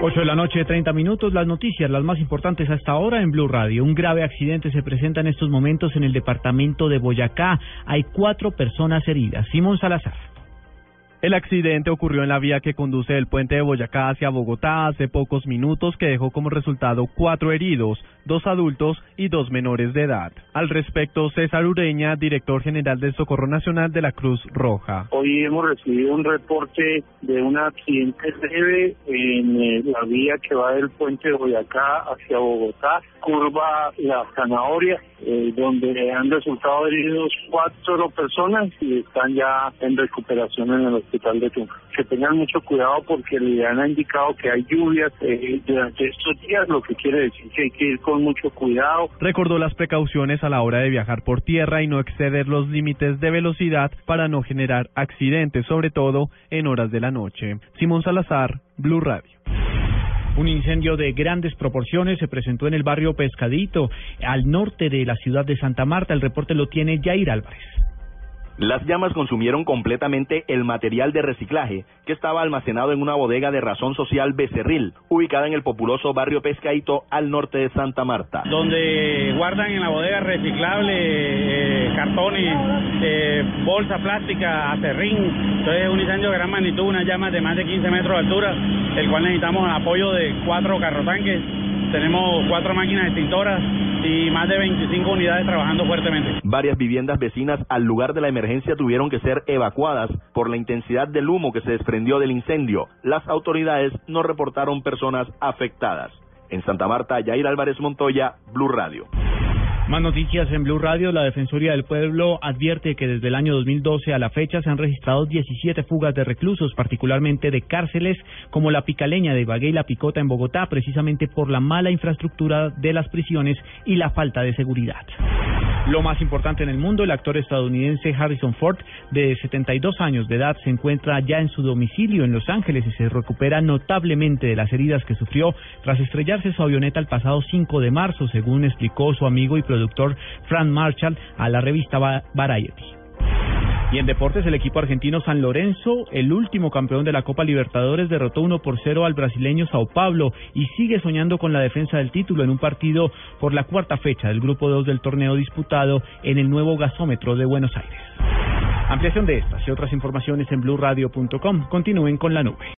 8 de la noche, 30 minutos. Las noticias, las más importantes hasta ahora en Blue Radio. Un grave accidente se presenta en estos momentos en el departamento de Boyacá. Hay cuatro personas heridas. Simón Salazar. El accidente ocurrió en la vía que conduce del puente de Boyacá hacia Bogotá hace pocos minutos que dejó como resultado cuatro heridos, dos adultos y dos menores de edad. Al respecto, César Ureña, director general del Socorro Nacional de la Cruz Roja. Hoy hemos recibido un reporte de un accidente leve en eh, la vía que va del puente de Boyacá hacia Bogotá, curva La Zanahoria, eh, donde han resultado heridos cuatro personas y están ya en recuperación en el hospital de Tunja. Que tengan mucho cuidado porque le han indicado que hay lluvias eh, durante estos días, lo que quiere decir que hay que ir con mucho cuidado. Recordó las precauciones a la hora de viajar por tierra y no exceder los límites de velocidad para no generar accidentes, sobre todo en horas de la noche. Simón Salazar, Blue Radio. Un incendio de grandes proporciones se presentó en el barrio Pescadito, al norte de la ciudad de Santa Marta. El reporte lo tiene Jair Álvarez. Las llamas consumieron completamente el material de reciclaje que estaba almacenado en una bodega de razón social Becerril, ubicada en el populoso barrio Pescaito al norte de Santa Marta. Donde guardan en la bodega reciclable eh, cartones, eh, bolsa plástica, acerrín. Entonces es un incendio de gran magnitud, una llama de más de 15 metros de altura, el cual necesitamos apoyo de cuatro carrotanques tenemos cuatro máquinas extintoras y más de 25 unidades trabajando fuertemente. Varias viviendas vecinas al lugar de la emergencia tuvieron que ser evacuadas por la intensidad del humo que se desprendió del incendio. Las autoridades no reportaron personas afectadas. En Santa Marta, Yair Álvarez Montoya, Blue Radio. Más noticias en Blue Radio. La Defensoría del Pueblo advierte que desde el año 2012 a la fecha se han registrado 17 fugas de reclusos, particularmente de cárceles como la Picaleña de Ibagué y la Picota en Bogotá, precisamente por la mala infraestructura de las prisiones y la falta de seguridad. Lo más importante en el mundo, el actor estadounidense Harrison Ford, de 72 años de edad, se encuentra ya en su domicilio en Los Ángeles y se recupera notablemente de las heridas que sufrió tras estrellarse su avioneta el pasado 5 de marzo, según explicó su amigo y productor Frank Marshall a la revista Variety. Y en deportes, el equipo argentino San Lorenzo, el último campeón de la Copa Libertadores, derrotó 1 por 0 al brasileño Sao Paulo y sigue soñando con la defensa del título en un partido por la cuarta fecha del grupo 2 del torneo disputado en el nuevo gasómetro de Buenos Aires. Ampliación de estas y otras informaciones en blurradio.com. Continúen con la nube.